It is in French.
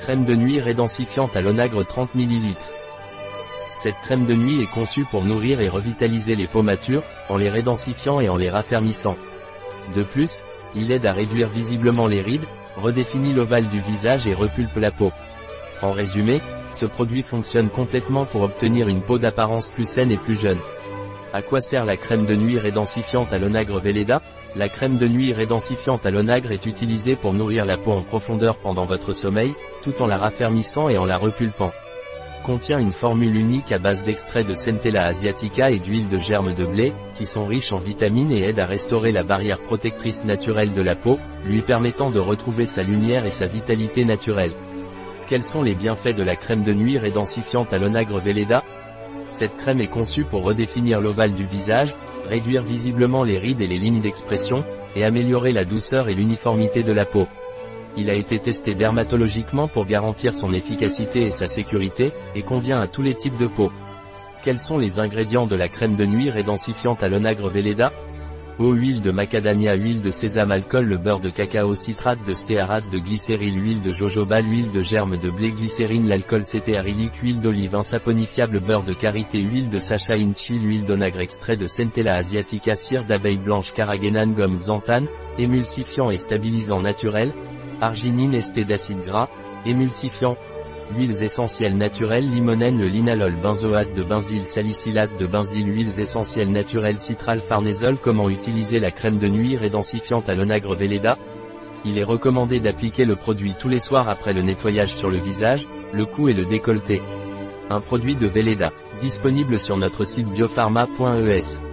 Crème de nuit rédensifiante à l'onagre 30 ml. Cette crème de nuit est conçue pour nourrir et revitaliser les peaux matures, en les rédensifiant et en les raffermissant. De plus, il aide à réduire visiblement les rides, redéfinit l'ovale du visage et repulpe la peau. En résumé, ce produit fonctionne complètement pour obtenir une peau d'apparence plus saine et plus jeune. À quoi sert la crème de nuit rédensifiante à l'onagre Velleda? La crème de nuit rédensifiante à l'onagre est utilisée pour nourrir la peau en profondeur pendant votre sommeil, tout en la raffermissant et en la repulpant. Contient une formule unique à base d'extrait de Centella asiatica et d'huile de germe de blé, qui sont riches en vitamines et aident à restaurer la barrière protectrice naturelle de la peau, lui permettant de retrouver sa lumière et sa vitalité naturelle. Quels sont les bienfaits de la crème de nuit rédensifiante à l'onagre Velleda? Cette crème est conçue pour redéfinir l'ovale du visage, réduire visiblement les rides et les lignes d'expression, et améliorer la douceur et l'uniformité de la peau. Il a été testé dermatologiquement pour garantir son efficacité et sa sécurité, et convient à tous les types de peau. Quels sont les ingrédients de la crème de nuit rédensifiante à l'onagre Velleda? Eau, huile de macadamia, huile de sésame, alcool, le beurre de cacao, citrate de stéarate, de glycéryl, huile de jojoba, l'huile de germe de blé, glycérine, l'alcool cétéarylique, huile d'olive insaponifiable, beurre de karité, huile de sacha inchi, l'huile d'onagre extrait de Centella asiatica, cire d'abeille blanche, carragénane, gomme xanthane, émulsifiant et stabilisant naturel, arginine esté d'acide gras, émulsifiant, Huiles essentielles naturelles limonène le linalol benzoate de benzyl salicylate de benzyl Huiles essentielles naturelles citral farnesol Comment utiliser la crème de nuit rédensifiante à l'onagre Velleda? Il est recommandé d'appliquer le produit tous les soirs après le nettoyage sur le visage, le cou et le décolleté. Un produit de Velleda, disponible sur notre site biopharma.es.